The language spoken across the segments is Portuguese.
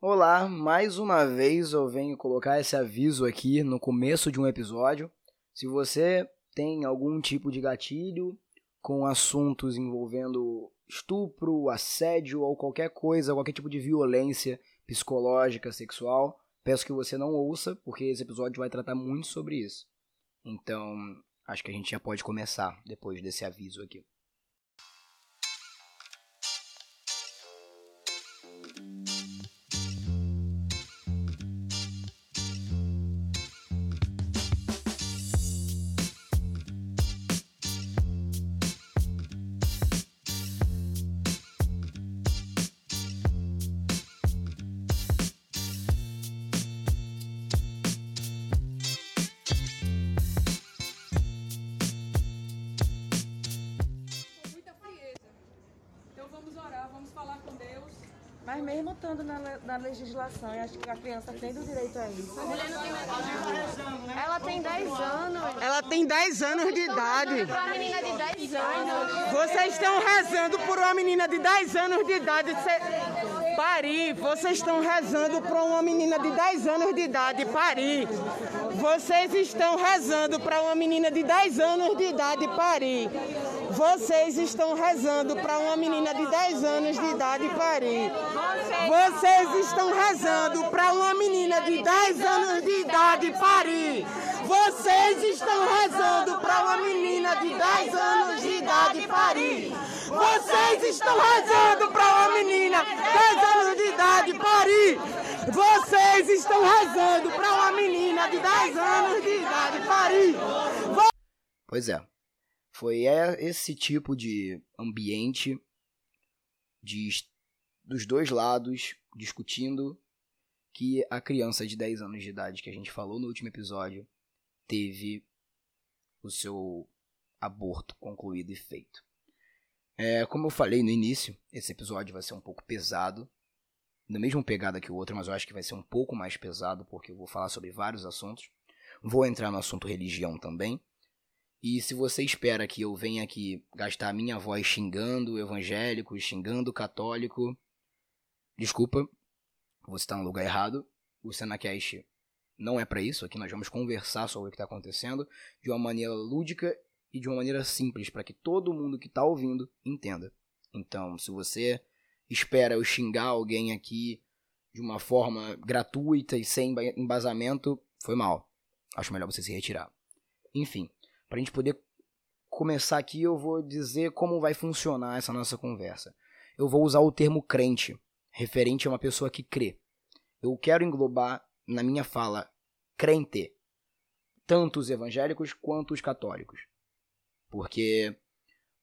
Olá, mais uma vez eu venho colocar esse aviso aqui no começo de um episódio. Se você tem algum tipo de gatilho com assuntos envolvendo estupro, assédio ou qualquer coisa, qualquer tipo de violência psicológica, sexual, peço que você não ouça, porque esse episódio vai tratar muito sobre isso. Então, acho que a gente já pode começar depois desse aviso aqui. Mas mesmo estando na, na legislação, eu acho que a criança tem o direito a isso. Ela tem 10 anos. Ela tem 10 anos de idade. Uma menina de 10 anos. Vocês estão rezando por uma menina de 10 anos de idade ser... parir. Vocês estão rezando por uma menina de 10 anos de idade parir. Vocês estão rezando para uma menina de 10 anos de idade parir. Vocês estão rezando para uma menina de 10 anos de idade parir. Vocês estão rezando para uma menina de 10 anos de idade parir. Vocês estão rezando para uma menina de 10 anos de idade parir. Vocês estão rezando para uma menina de 10 anos de idade parir. Vocês estão rezando para uma menina de 10 anos de idade parir. Pois é. Foi é, esse tipo de ambiente de, dos dois lados discutindo que a criança de 10 anos de idade que a gente falou no último episódio teve o seu aborto concluído e feito. É, como eu falei no início, esse episódio vai ser um pouco pesado, na mesma pegada que o outro, mas eu acho que vai ser um pouco mais pesado porque eu vou falar sobre vários assuntos. Vou entrar no assunto religião também. E se você espera que eu venha aqui gastar minha voz xingando evangélico, xingando católico, desculpa, você está no lugar errado. O Senacast não é para isso. Aqui nós vamos conversar sobre o que está acontecendo de uma maneira lúdica e de uma maneira simples para que todo mundo que está ouvindo entenda. Então, se você espera eu xingar alguém aqui de uma forma gratuita e sem emba- embasamento, foi mal. Acho melhor você se retirar. Enfim, para a gente poder começar aqui, eu vou dizer como vai funcionar essa nossa conversa. Eu vou usar o termo crente, referente a uma pessoa que crê. Eu quero englobar na minha fala crente, tanto os evangélicos quanto os católicos. Porque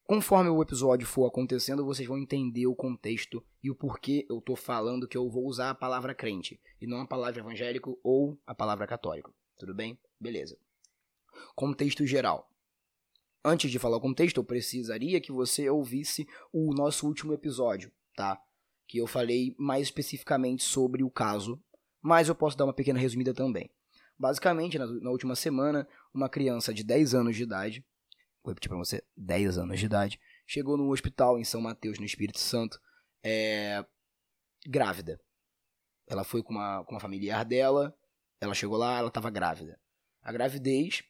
conforme o episódio for acontecendo, vocês vão entender o contexto e o porquê eu tô falando que eu vou usar a palavra crente e não a palavra evangélico ou a palavra católico. Tudo bem? Beleza. Contexto geral. Antes de falar o contexto, eu precisaria que você ouvisse o nosso último episódio, tá? Que eu falei mais especificamente sobre o caso, mas eu posso dar uma pequena resumida também. Basicamente, na, na última semana, uma criança de 10 anos de idade, vou repetir pra você, 10 anos de idade, chegou no hospital em São Mateus, no Espírito Santo, é, grávida. Ela foi com uma, com uma familiar dela, ela chegou lá, ela estava grávida. A gravidez,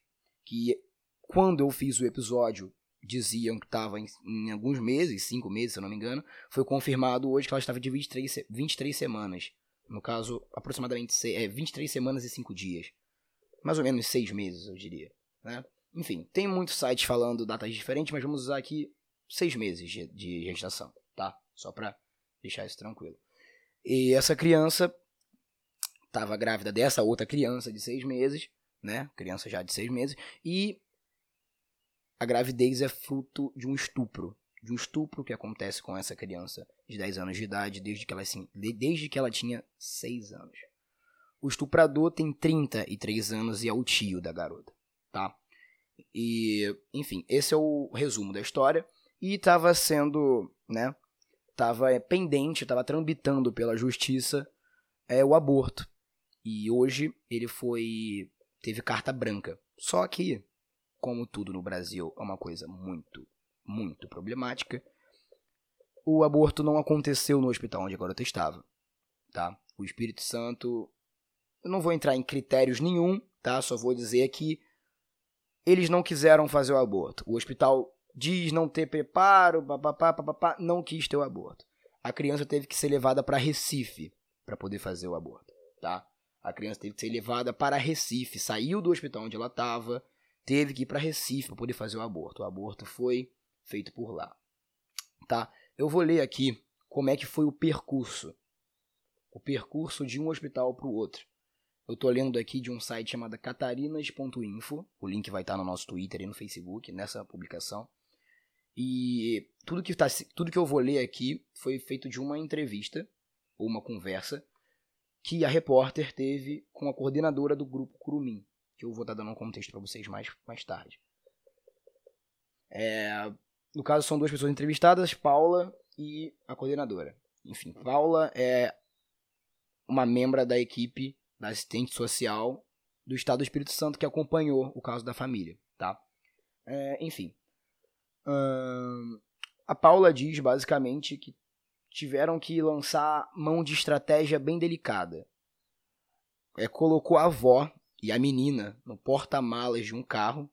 que quando eu fiz o episódio diziam que estava em, em alguns meses, cinco meses, se eu não me engano, foi confirmado hoje que ela estava de 23, se- 23 semanas. No caso, aproximadamente é, 23 semanas e 5 dias. Mais ou menos 6 meses, eu diria. Né? Enfim, tem muitos sites falando datas diferentes, mas vamos usar aqui 6 meses de, de gestação, tá? Só para deixar isso tranquilo. E essa criança estava grávida dessa outra criança de 6 meses, né? Criança já de 6 meses, e a gravidez é fruto de um estupro. De um estupro que acontece com essa criança de 10 anos de idade, desde que ela, assim, de- desde que ela tinha 6 anos. O estuprador tem 33 anos e é o tio da garota, tá? E, enfim, esse é o resumo da história. E estava sendo, né? Tava é, pendente, estava tramitando pela justiça é, o aborto. E hoje ele foi. Teve carta branca. Só que, como tudo no Brasil é uma coisa muito, muito problemática, o aborto não aconteceu no hospital onde a garota estava. Tá? o Espírito Santo. Eu não vou entrar em critérios nenhum, tá? Só vou dizer que eles não quiseram fazer o aborto. O hospital diz não ter preparo, papapá, papapá, não quis ter o aborto. A criança teve que ser levada para Recife para poder fazer o aborto, tá? A criança teve que ser levada para Recife, saiu do hospital onde ela estava, teve que ir para Recife para poder fazer o aborto. O aborto foi feito por lá, tá? Eu vou ler aqui como é que foi o percurso, o percurso de um hospital para o outro. Eu tô lendo aqui de um site chamado catarinas.info. O link vai estar no nosso Twitter e no Facebook, nessa publicação. E tudo que, tá, tudo que eu vou ler aqui foi feito de uma entrevista, ou uma conversa, que a repórter teve com a coordenadora do grupo Curumim, que eu vou estar dando um contexto para vocês mais, mais tarde. É, no caso, são duas pessoas entrevistadas, Paula e a coordenadora. Enfim, Paula é uma membra da equipe da assistente social do Estado do Espírito Santo que acompanhou o caso da família, tá? É, enfim, hum, a Paula diz basicamente que tiveram que lançar mão de estratégia bem delicada. É, colocou a avó e a menina no porta-malas de um carro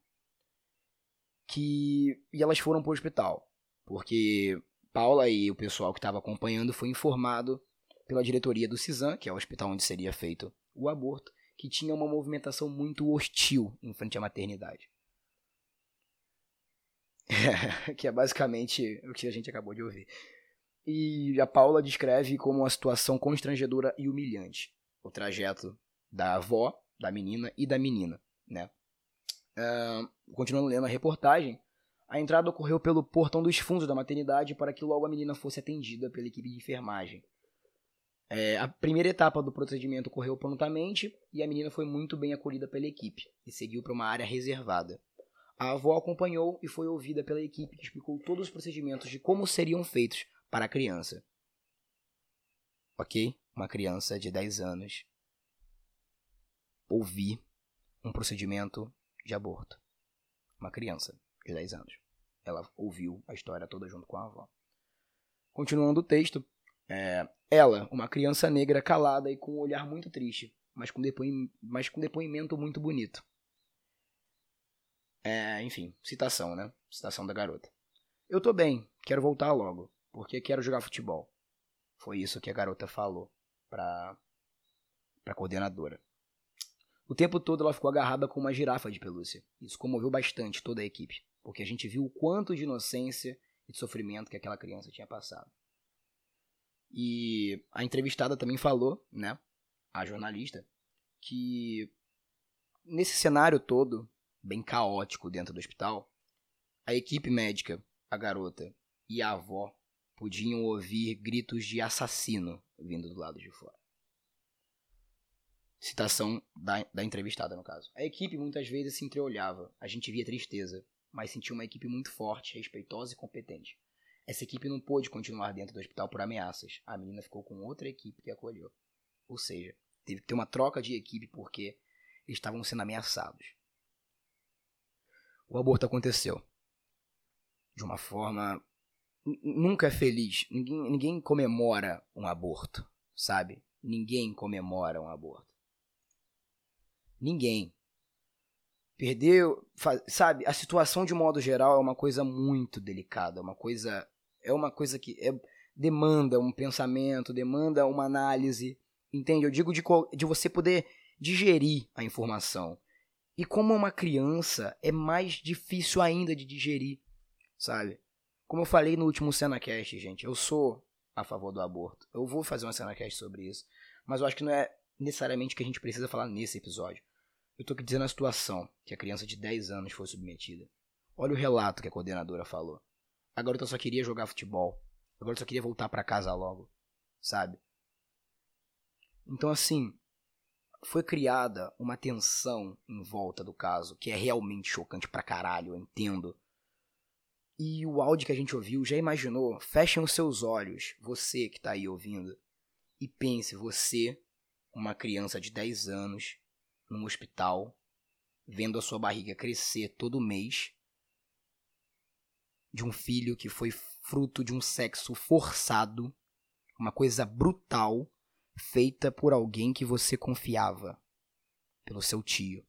que e elas foram para o hospital, porque Paula e o pessoal que estava acompanhando foi informado pela diretoria do CISAM, que é o hospital onde seria feito o aborto, que tinha uma movimentação muito hostil em frente à maternidade. que é basicamente o que a gente acabou de ouvir. E a Paula descreve como uma situação constrangedora e humilhante o trajeto da avó, da menina e da menina, né? Uh, continuando lendo a reportagem, a entrada ocorreu pelo portão dos fundos da maternidade para que logo a menina fosse atendida pela equipe de enfermagem. É, a primeira etapa do procedimento ocorreu prontamente e a menina foi muito bem acolhida pela equipe e seguiu para uma área reservada. A avó acompanhou e foi ouvida pela equipe que explicou todos os procedimentos de como seriam feitos para a criança. Ok? Uma criança de 10 anos ouvir um procedimento de aborto. Uma criança de 10 anos. Ela ouviu a história toda junto com a avó. Continuando o texto, é, ela, uma criança negra calada e com um olhar muito triste, mas com, depoim, mas com depoimento muito bonito. É, enfim, citação, né? Citação da garota. Eu tô bem, quero voltar logo, porque quero jogar futebol. Foi isso que a garota falou pra, pra coordenadora. O tempo todo ela ficou agarrada com uma girafa de pelúcia. Isso comoveu bastante toda a equipe, porque a gente viu o quanto de inocência e de sofrimento que aquela criança tinha passado. E a entrevistada também falou, né, a jornalista, que nesse cenário todo, bem caótico dentro do hospital, a equipe médica, a garota e a avó podiam ouvir gritos de assassino vindo do lado de fora. Citação da, da entrevistada, no caso. A equipe muitas vezes se entreolhava, a gente via tristeza, mas sentia uma equipe muito forte, respeitosa e competente. Essa equipe não pôde continuar dentro do hospital por ameaças. A menina ficou com outra equipe que acolheu. Ou seja, teve que ter uma troca de equipe porque estavam sendo ameaçados. O aborto aconteceu. De uma forma. Nunca é feliz. Ninguém, ninguém comemora um aborto, sabe? Ninguém comemora um aborto. Ninguém. Perdeu. Sabe? A situação, de modo geral, é uma coisa muito delicada. Uma coisa é uma coisa que é, demanda um pensamento, demanda uma análise, entende? Eu digo de, de você poder digerir a informação. E como uma criança, é mais difícil ainda de digerir, sabe? Como eu falei no último CenaCast, gente, eu sou a favor do aborto. Eu vou fazer uma CenaCast sobre isso. Mas eu acho que não é necessariamente o que a gente precisa falar nesse episódio. Eu tô aqui dizendo a situação que a criança de 10 anos foi submetida. Olha o relato que a coordenadora falou. A garota só queria jogar futebol. A garota só queria voltar para casa logo, sabe? Então, assim, foi criada uma tensão em volta do caso que é realmente chocante pra caralho, eu entendo. E o áudio que a gente ouviu, já imaginou? Fechem os seus olhos, você que tá aí ouvindo, e pense, você, uma criança de 10 anos, num hospital, vendo a sua barriga crescer todo mês, de um filho que foi fruto de um sexo forçado, uma coisa brutal, feita por alguém que você confiava, pelo seu tio,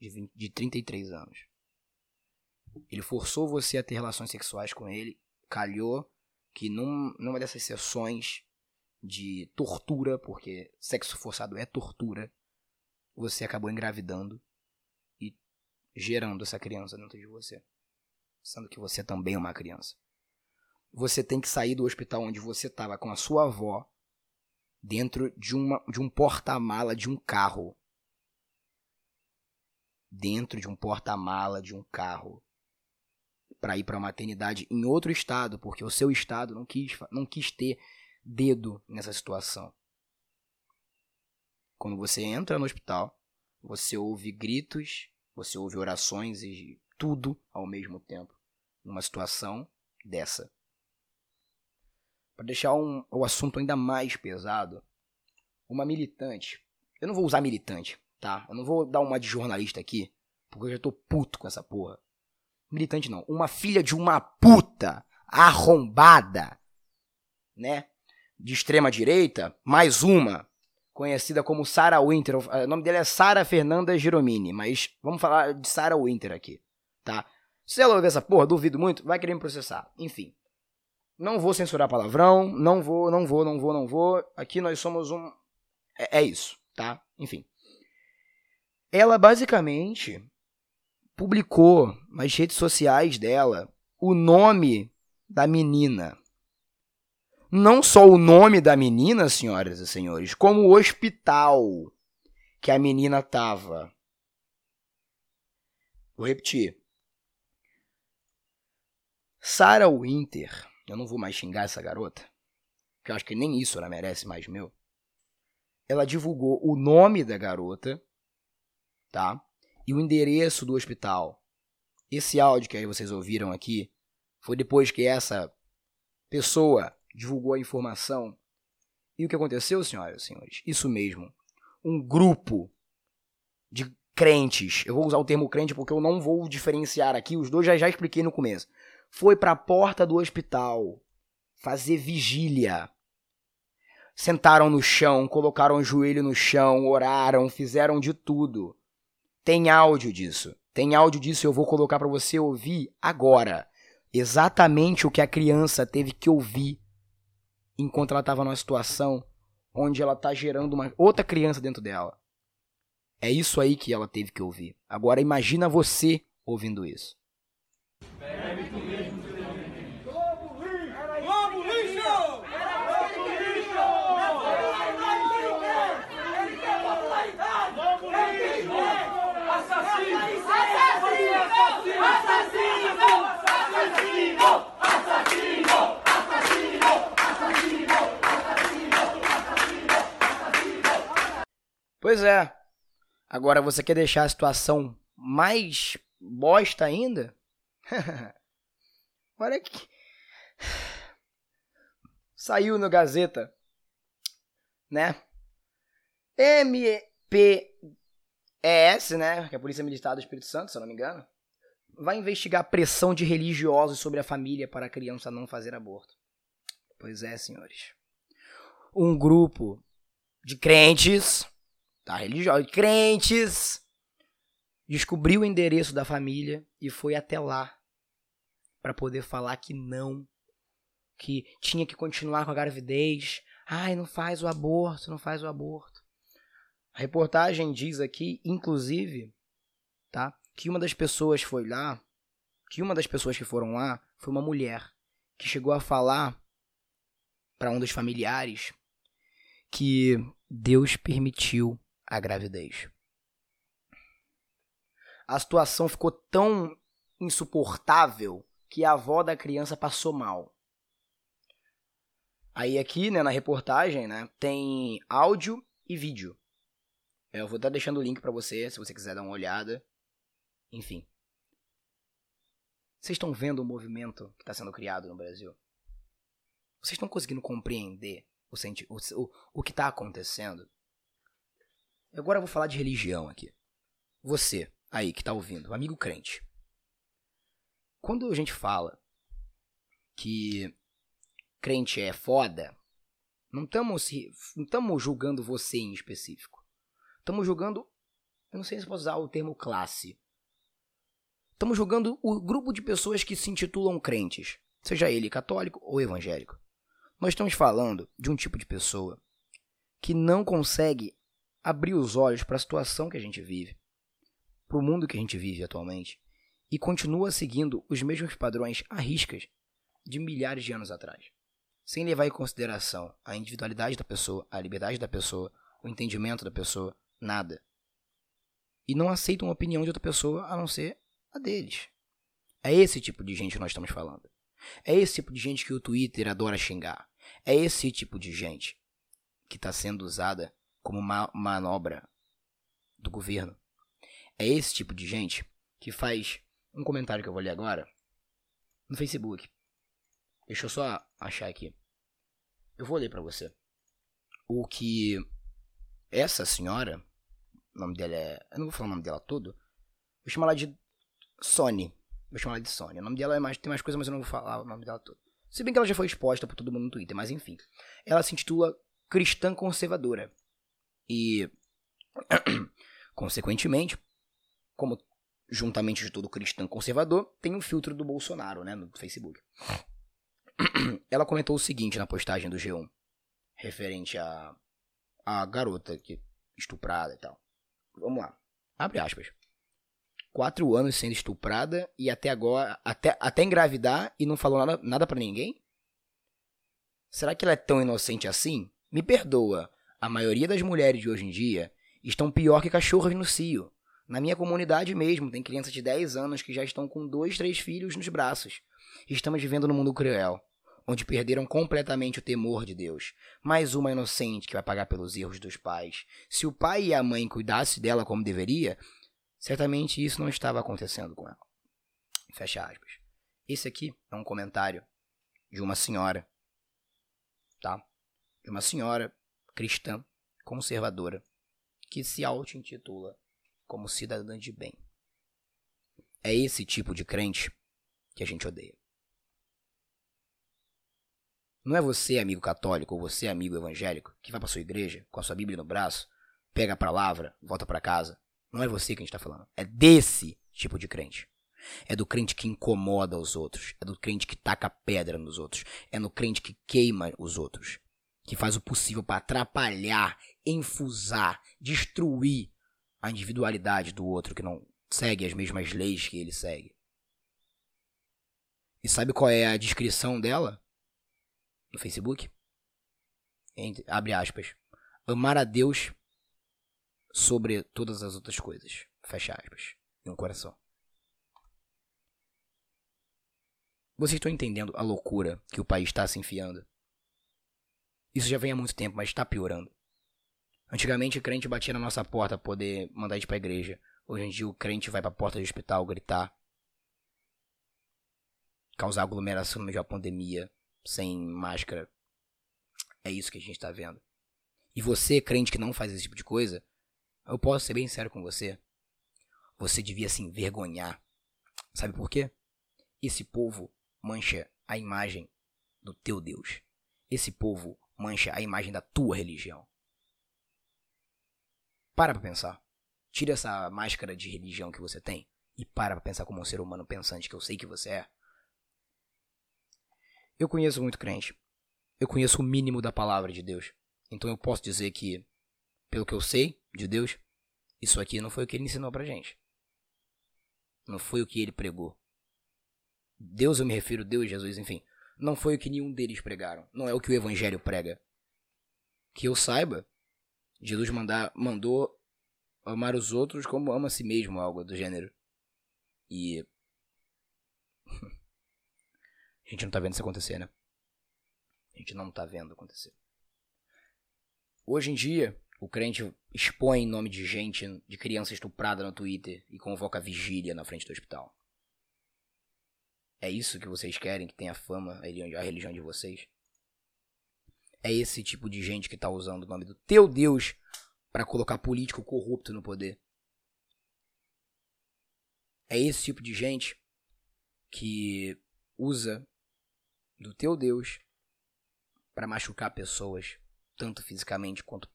de, 20, de 33 anos. Ele forçou você a ter relações sexuais com ele, calhou que num, numa dessas sessões de tortura, porque sexo forçado é tortura, você acabou engravidando e gerando essa criança dentro de você. Sendo que você também é uma criança. Você tem que sair do hospital onde você estava com a sua avó dentro de, uma, de um porta-mala de um carro. Dentro de um porta-mala de um carro. Para ir para a maternidade em outro estado, porque o seu estado não quis, não quis ter dedo nessa situação. Quando você entra no hospital, você ouve gritos, você ouve orações e tudo ao mesmo tempo, numa situação dessa. Para deixar um, o assunto ainda mais pesado, uma militante. Eu não vou usar militante, tá? Eu não vou dar uma de jornalista aqui, porque eu já tô puto com essa porra. Militante não, uma filha de uma puta arrombada, né? De extrema direita, mais uma, conhecida como Sarah Winter. O nome dela é Sarah Fernanda Giromini, mas vamos falar de Sarah Winter aqui, tá? Se ela ouvir essa porra, duvido muito, vai querer me processar. Enfim. Não vou censurar palavrão, não vou, não vou, não vou, não vou. Aqui nós somos um. É, é isso, tá? Enfim. Ela basicamente publicou nas redes sociais dela o nome da menina não só o nome da menina, senhoras e senhores, como o hospital que a menina tava. Vou repetir. Sarah Winter, eu não vou mais xingar essa garota, que eu acho que nem isso ela merece mais meu. Ela divulgou o nome da garota, tá? E o endereço do hospital. Esse áudio que vocês ouviram aqui foi depois que essa pessoa divulgou a informação. E o que aconteceu, senhoras e senhores? Isso mesmo. Um grupo de crentes, eu vou usar o termo crente porque eu não vou diferenciar aqui, os dois já já expliquei no começo. Foi para a porta do hospital fazer vigília. Sentaram no chão, colocaram o joelho no chão, oraram, fizeram de tudo. Tem áudio disso. Tem áudio disso, eu vou colocar para você ouvir agora. Exatamente o que a criança teve que ouvir enquanto ela estava numa situação onde ela está gerando uma outra criança dentro dela. É isso aí que ela teve que ouvir. Agora imagina você ouvindo isso. Pois é. Agora você quer deixar a situação mais bosta ainda? Olha que. Saiu no Gazeta, né? MPES, né? Que é a Polícia Militar do Espírito Santo, se eu não me engano, vai investigar a pressão de religiosos sobre a família para a criança não fazer aborto. Pois é, senhores. Um grupo de crentes tá? Religiosos, crentes, descobriu o endereço da família e foi até lá para poder falar que não, que tinha que continuar com a gravidez. Ai, não faz o aborto, não faz o aborto. A reportagem diz aqui, inclusive, tá? Que uma das pessoas foi lá, que uma das pessoas que foram lá foi uma mulher que chegou a falar para um dos familiares que Deus permitiu a gravidez. A situação ficou tão insuportável que a avó da criança passou mal. Aí aqui, né, na reportagem, né, tem áudio e vídeo. Eu vou estar deixando o link para você, se você quiser dar uma olhada. Enfim. Vocês estão vendo o movimento que está sendo criado no Brasil? Vocês estão conseguindo compreender o, o, o, o que está acontecendo? Agora eu vou falar de religião aqui. Você, aí, que tá ouvindo, amigo crente. Quando a gente fala que crente é foda, Não estamos julgando você em específico. Estamos julgando, eu não sei se posso usar o termo classe. Estamos julgando o grupo de pessoas que se intitulam crentes, seja ele católico ou evangélico. Nós estamos falando de um tipo de pessoa que não consegue abrir os olhos para a situação que a gente vive, para o mundo que a gente vive atualmente, e continua seguindo os mesmos padrões à riscas de milhares de anos atrás, sem levar em consideração a individualidade da pessoa, a liberdade da pessoa, o entendimento da pessoa, nada. E não aceitam a opinião de outra pessoa a não ser a deles. É esse tipo de gente que nós estamos falando. É esse tipo de gente que o Twitter adora xingar. É esse tipo de gente que está sendo usada como uma manobra do governo. É esse tipo de gente que faz um comentário que eu vou ler agora no Facebook. Deixa eu só achar aqui. Eu vou ler para você. O que essa senhora, o nome dela é, eu não vou falar o nome dela todo. Vou chamar ela de Sony. Vou chamar ela de Sony. O nome dela é mais, tem mais coisa, mas eu não vou falar o nome dela todo. Se bem que ela já foi exposta por todo mundo no Twitter, mas enfim. Ela se intitula Cristã Conservadora. E, consequentemente, como juntamente de todo cristão conservador, tem um filtro do Bolsonaro, né, no Facebook. Ela comentou o seguinte na postagem do G1, referente a a garota que estuprada e tal. Vamos lá. Abre aspas. Quatro anos sendo estuprada e até agora, até, até engravidar e não falou nada, nada para ninguém? Será que ela é tão inocente assim? Me perdoa, a maioria das mulheres de hoje em dia estão pior que cachorros no cio. Na minha comunidade mesmo, tem crianças de 10 anos que já estão com dois, três filhos nos braços. Estamos vivendo num mundo cruel, onde perderam completamente o temor de Deus. Mais uma inocente que vai pagar pelos erros dos pais. Se o pai e a mãe cuidassem dela como deveria, certamente isso não estava acontecendo com ela. Fecha aspas. Esse aqui é um comentário de uma senhora, tá? De uma senhora cristã, conservadora, que se auto-intitula como cidadã de bem. É esse tipo de crente que a gente odeia. Não é você, amigo católico, ou você, amigo evangélico, que vai para sua igreja com a sua Bíblia no braço, pega a palavra, volta para casa. Não é você que a gente está falando. É desse tipo de crente. É do crente que incomoda os outros. É do crente que taca pedra nos outros. É no crente que queima os outros. Que faz o possível para atrapalhar, enfusar, destruir a individualidade do outro que não segue as mesmas leis que ele segue. E sabe qual é a descrição dela no Facebook? Entre, abre aspas. Amar a Deus sobre todas as outras coisas. Fecha aspas. E um coração. Vocês estão entendendo a loucura que o país está se enfiando? Isso já vem há muito tempo, mas está piorando. Antigamente o crente batia na nossa porta pra poder mandar a gente pra igreja. Hoje em dia o crente vai pra porta do hospital gritar. Causar aglomeração no meio da pandemia, sem máscara. É isso que a gente tá vendo. E você, crente que não faz esse tipo de coisa, eu posso ser bem sério com você. Você devia se envergonhar. Sabe por quê? Esse povo mancha a imagem do teu Deus. Esse povo mancha a imagem da tua religião. Para pra pensar. Tira essa máscara de religião que você tem e para pra pensar como um ser humano pensante que eu sei que você é. Eu conheço muito crente. Eu conheço o mínimo da palavra de Deus. Então eu posso dizer que, pelo que eu sei de Deus, isso aqui não foi o que ele ensinou pra gente. Não foi o que ele pregou. Deus, eu me refiro, Deus, Jesus, enfim. Não foi o que nenhum deles pregaram. Não é o que o Evangelho prega. Que eu saiba, Jesus mandar, mandou amar os outros como ama a si mesmo, algo do gênero. E. a gente não tá vendo isso acontecer, né? A gente não tá vendo acontecer. Hoje em dia, o crente expõe em nome de gente, de criança estuprada no Twitter e convoca vigília na frente do hospital. É isso que vocês querem que tenha fama a religião de vocês? É esse tipo de gente que tá usando o nome do teu Deus para colocar político corrupto no poder. É esse tipo de gente que usa do teu Deus para machucar pessoas tanto fisicamente quanto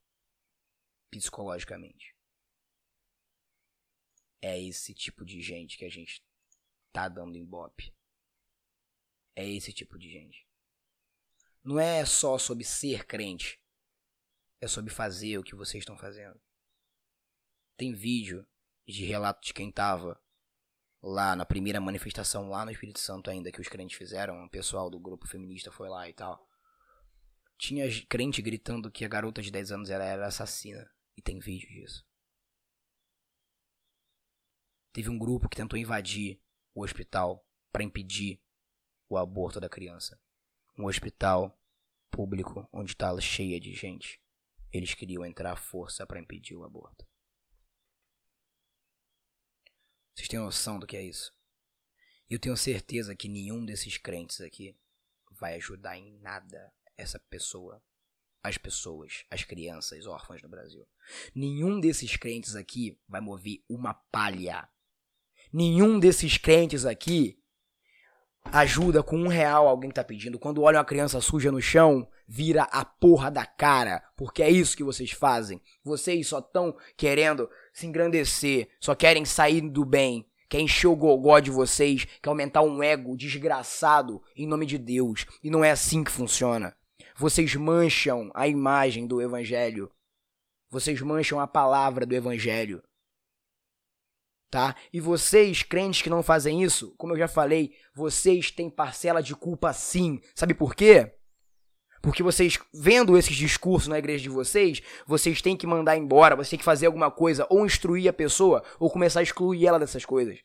psicologicamente. É esse tipo de gente que a gente tá dando ibope. É esse tipo de gente. Não é só sobre ser crente. É sobre fazer o que vocês estão fazendo. Tem vídeo de relato de quem tava lá na primeira manifestação lá no Espírito Santo ainda que os crentes fizeram, o pessoal do grupo feminista foi lá e tal. Tinha crente gritando que a garota de 10 anos ela era assassina. E tem vídeo disso. Teve um grupo que tentou invadir o hospital para impedir o aborto da criança. Um hospital público onde está cheia de gente. Eles queriam entrar à força para impedir o aborto. Vocês têm noção do que é isso? Eu tenho certeza que nenhum desses crentes aqui vai ajudar em nada essa pessoa, as pessoas, as crianças órfãs no Brasil. Nenhum desses crentes aqui vai mover uma palha. Nenhum desses crentes aqui ajuda com um real alguém tá pedindo. Quando olha uma criança suja no chão, vira a porra da cara. Porque é isso que vocês fazem. Vocês só estão querendo se engrandecer, só querem sair do bem, quer encher o gogó de vocês, quer aumentar um ego desgraçado em nome de Deus. E não é assim que funciona. Vocês mancham a imagem do evangelho. Vocês mancham a palavra do evangelho tá? E vocês, crentes que não fazem isso, como eu já falei, vocês têm parcela de culpa sim. Sabe por quê? Porque vocês, vendo esses discursos na igreja de vocês, vocês têm que mandar embora, vocês têm que fazer alguma coisa, ou instruir a pessoa, ou começar a excluir ela dessas coisas.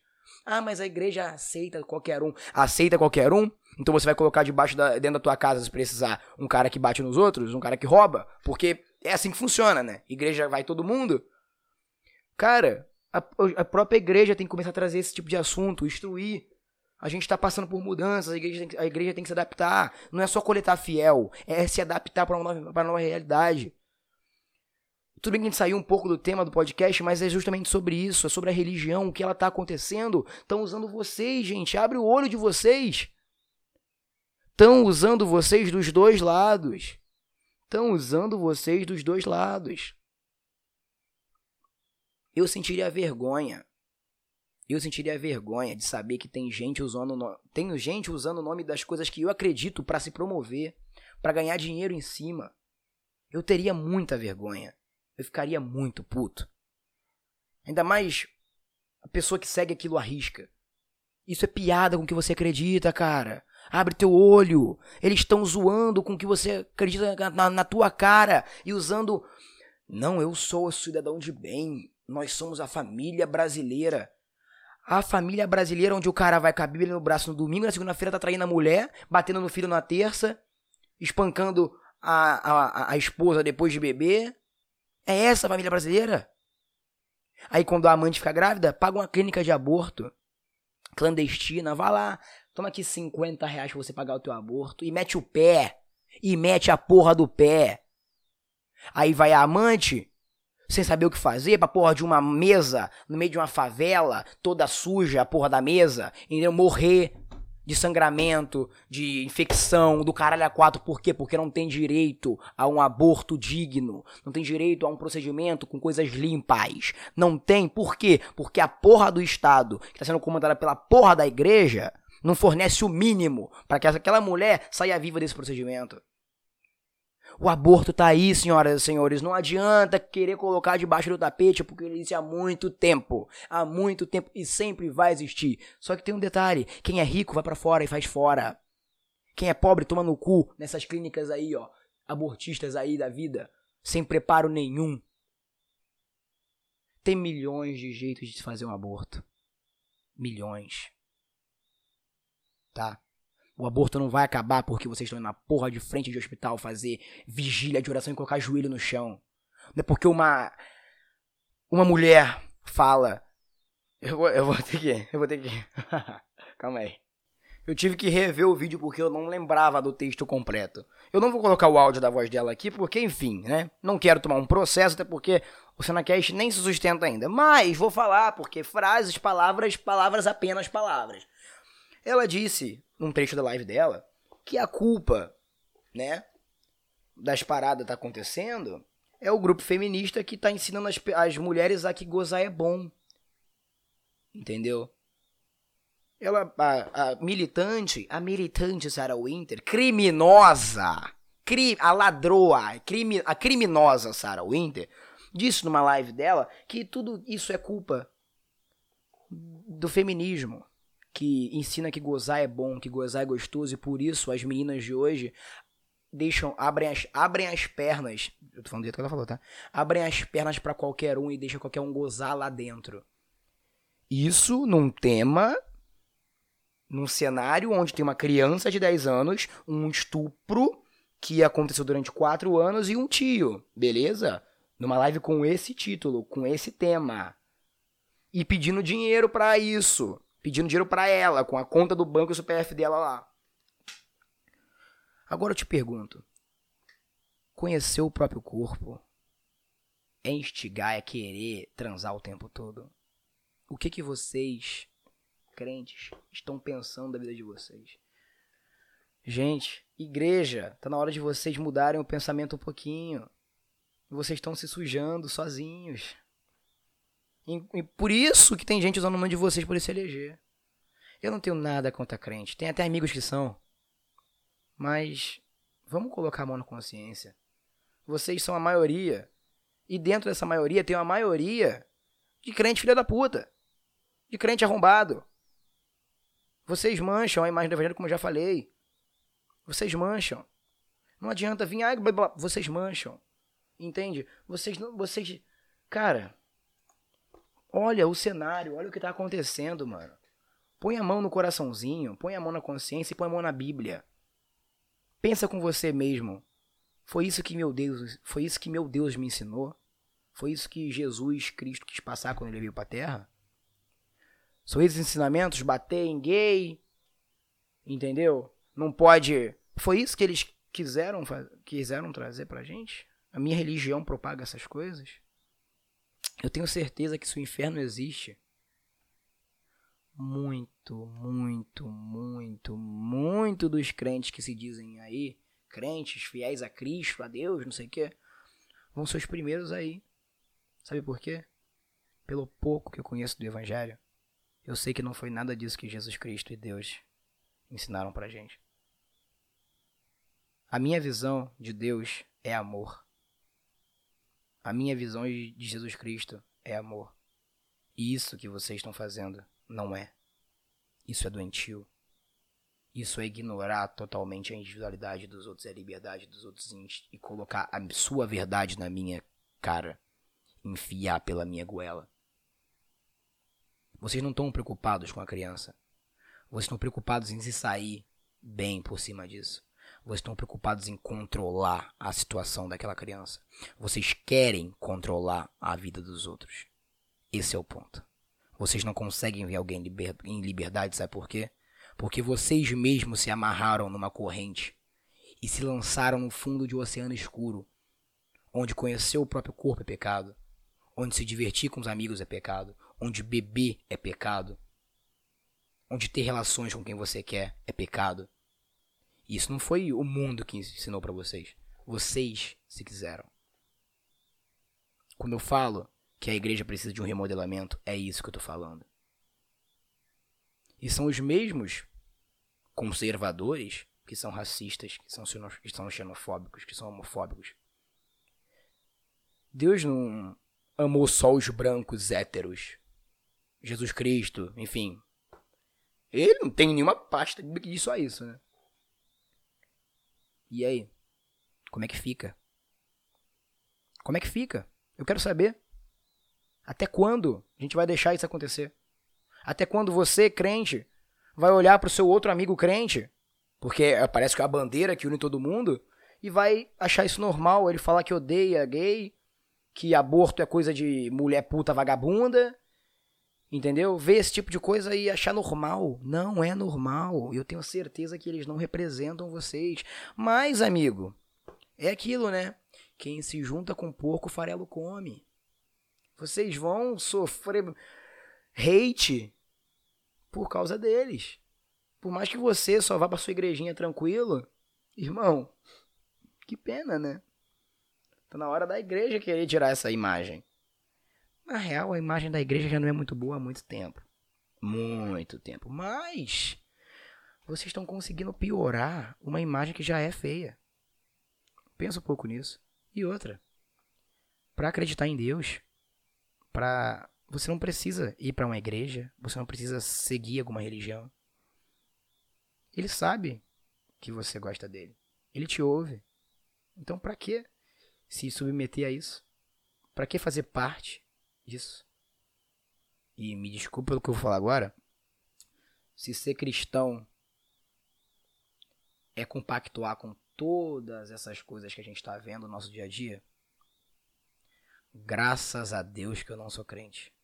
Ah, mas a igreja aceita qualquer um. Aceita qualquer um? Então você vai colocar debaixo da, dentro da tua casa, se precisar, um cara que bate nos outros, um cara que rouba? Porque é assim que funciona, né? Igreja vai todo mundo. Cara, a, a própria igreja tem que começar a trazer esse tipo de assunto, instruir. A gente está passando por mudanças, a igreja, tem, a igreja tem que se adaptar. Não é só coletar fiel, é se adaptar para uma, nova, uma nova realidade. Tudo bem que a gente saiu um pouco do tema do podcast, mas é justamente sobre isso, é sobre a religião, o que ela está acontecendo. Estão usando vocês, gente, abre o olho de vocês. Estão usando vocês dos dois lados. Estão usando vocês dos dois lados eu sentiria vergonha. Eu sentiria vergonha de saber que tem gente usando no... tem gente usando o nome das coisas que eu acredito para se promover, para ganhar dinheiro em cima. Eu teria muita vergonha. Eu ficaria muito puto. Ainda mais a pessoa que segue aquilo arrisca. Isso é piada com o que você acredita, cara. Abre teu olho. Eles estão zoando com o que você acredita na, na, tua cara e usando. Não, eu sou cidadão de bem. Nós somos a família brasileira. A família brasileira onde o cara vai com a Bíblia no braço no domingo, na segunda-feira tá traindo a mulher, batendo no filho na terça, espancando a, a, a esposa depois de beber. É essa a família brasileira? Aí quando a amante fica grávida, paga uma clínica de aborto clandestina, vá lá, toma aqui 50 reais pra você pagar o teu aborto e mete o pé. E mete a porra do pé. Aí vai a amante, sem saber o que fazer, pra porra de uma mesa no meio de uma favela, toda suja, a porra da mesa, entendeu? Morrer de sangramento, de infecção, do caralho a quatro. Por quê? Porque não tem direito a um aborto digno. Não tem direito a um procedimento com coisas limpas. Não tem. Por quê? Porque a porra do Estado, que está sendo comandada pela porra da igreja, não fornece o mínimo para que aquela mulher saia viva desse procedimento. O aborto tá aí, senhoras e senhores. Não adianta querer colocar debaixo do tapete, porque ele existe há muito tempo. Há muito tempo e sempre vai existir. Só que tem um detalhe: quem é rico vai para fora e faz fora. Quem é pobre toma no cu nessas clínicas aí, ó. Abortistas aí da vida. Sem preparo nenhum. Tem milhões de jeitos de fazer um aborto. Milhões. Tá? O aborto não vai acabar porque vocês estão na porra de frente de hospital fazer vigília de oração e colocar joelho no chão. Não é porque uma uma mulher fala. Eu vou, eu vou ter que. Eu vou ter que. Calma aí. Eu tive que rever o vídeo porque eu não lembrava do texto completo. Eu não vou colocar o áudio da voz dela aqui porque, enfim, né? Não quero tomar um processo, até porque o Senacast nem se sustenta ainda. Mas vou falar porque frases, palavras, palavras apenas palavras. Ela disse num trecho da live dela, que a culpa, né, das paradas tá acontecendo é o grupo feminista que tá ensinando as, as mulheres a que gozar é bom. Entendeu? Ela, a, a militante, a militante Sarah Winter, criminosa, cri, a ladroa, crime, a criminosa Sarah Winter, disse numa live dela que tudo isso é culpa do feminismo, que ensina que gozar é bom, que gozar é gostoso e por isso as meninas de hoje deixam abrem as, abrem as pernas, eu tô falando do jeito que ela falou, tá? Abrem as pernas pra qualquer um e deixam qualquer um gozar lá dentro. Isso num tema num cenário onde tem uma criança de 10 anos, um estupro que aconteceu durante 4 anos e um tio, beleza? Numa live com esse título, com esse tema. E pedindo dinheiro pra isso. Pedindo dinheiro pra ela, com a conta do banco e o CPF dela lá. Agora eu te pergunto: conhecer o próprio corpo é instigar, é querer transar o tempo todo? O que que vocês crentes estão pensando da vida de vocês. Gente, igreja, tá na hora de vocês mudarem o pensamento um pouquinho. Vocês estão se sujando sozinhos. E, por isso que tem gente usando o nome de vocês por se eleger. Eu não tenho nada contra crente. Tem até amigos que são. Mas vamos colocar a mão na consciência. Vocês são a maioria. E dentro dessa maioria tem uma maioria de crente filha da puta. De crente arrombado. Vocês mancham a imagem do evangelho, como eu já falei. Vocês mancham. Não adianta vir, ah, blá, blá, vocês mancham. Entende? Vocês não, vocês, cara, olha o cenário, olha o que tá acontecendo, mano. Põe a mão no coraçãozinho, põe a mão na consciência e põe a mão na Bíblia. Pensa com você mesmo. Foi isso que meu Deus, foi isso que meu Deus me ensinou? Foi isso que Jesus Cristo quis passar quando ele veio pra terra? São esses ensinamentos, bater em gay, entendeu? Não pode. Foi isso que eles quiseram, quiseram trazer pra gente? A minha religião propaga essas coisas? Eu tenho certeza que se o inferno existe, muito, muito, muito, muito dos crentes que se dizem aí, crentes, fiéis a Cristo, a Deus, não sei o que, vão ser os primeiros aí. Sabe por quê? Pelo pouco que eu conheço do Evangelho. Eu sei que não foi nada disso que Jesus Cristo e Deus ensinaram pra gente. A minha visão de Deus é amor. A minha visão de Jesus Cristo é amor. E isso que vocês estão fazendo não é. Isso é doentio. Isso é ignorar totalmente a individualidade dos outros e a liberdade dos outros e colocar a sua verdade na minha cara. Enfiar pela minha goela. Vocês não estão preocupados com a criança. Vocês estão preocupados em se sair bem por cima disso. Vocês estão preocupados em controlar a situação daquela criança. Vocês querem controlar a vida dos outros. Esse é o ponto. Vocês não conseguem ver alguém em liberdade, sabe por quê? Porque vocês mesmos se amarraram numa corrente e se lançaram no fundo de um oceano escuro, onde conhecer o próprio corpo é pecado, onde se divertir com os amigos é pecado, onde beber é pecado, onde ter relações com quem você quer é pecado. Isso não foi o mundo que ensinou pra vocês. Vocês se quiseram. Quando eu falo que a igreja precisa de um remodelamento, é isso que eu tô falando. E são os mesmos conservadores que são racistas, que são, que são xenofóbicos, que são homofóbicos. Deus não amou só os brancos héteros. Jesus Cristo, enfim. Ele não tem nenhuma pasta diz só isso, né? E aí? Como é que fica? Como é que fica? Eu quero saber. Até quando a gente vai deixar isso acontecer? Até quando você, crente, vai olhar pro seu outro amigo crente, porque parece que é a bandeira que une todo mundo, e vai achar isso normal, ele falar que odeia gay, que aborto é coisa de mulher puta vagabunda, entendeu? Ver esse tipo de coisa e achar normal. Não é normal. Eu tenho certeza que eles não representam vocês. Mas, amigo, é aquilo, né? Quem se junta com porco, farelo come. Vocês vão sofrer hate por causa deles. Por mais que você só vá pra sua igrejinha tranquilo, irmão, Que pena, né? Tá na hora da igreja querer tirar essa imagem. Na real, a imagem da igreja já não é muito boa há muito tempo. Muito tempo. Mas vocês estão conseguindo piorar uma imagem que já é feia. Pensa um pouco nisso. E outra. Para acreditar em Deus, para você não precisa ir para uma igreja, você não precisa seguir alguma religião. Ele sabe que você gosta dele. Ele te ouve. Então, para que se submeter a isso? Para que fazer parte disso? E me desculpe pelo que eu vou falar agora. Se ser cristão é compactuar com todas essas coisas que a gente está vendo no nosso dia a dia, graças a Deus que eu não sou crente.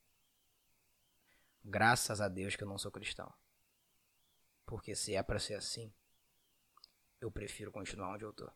Graças a Deus que eu não sou cristão. Porque se é para ser assim, eu prefiro continuar onde eu tô.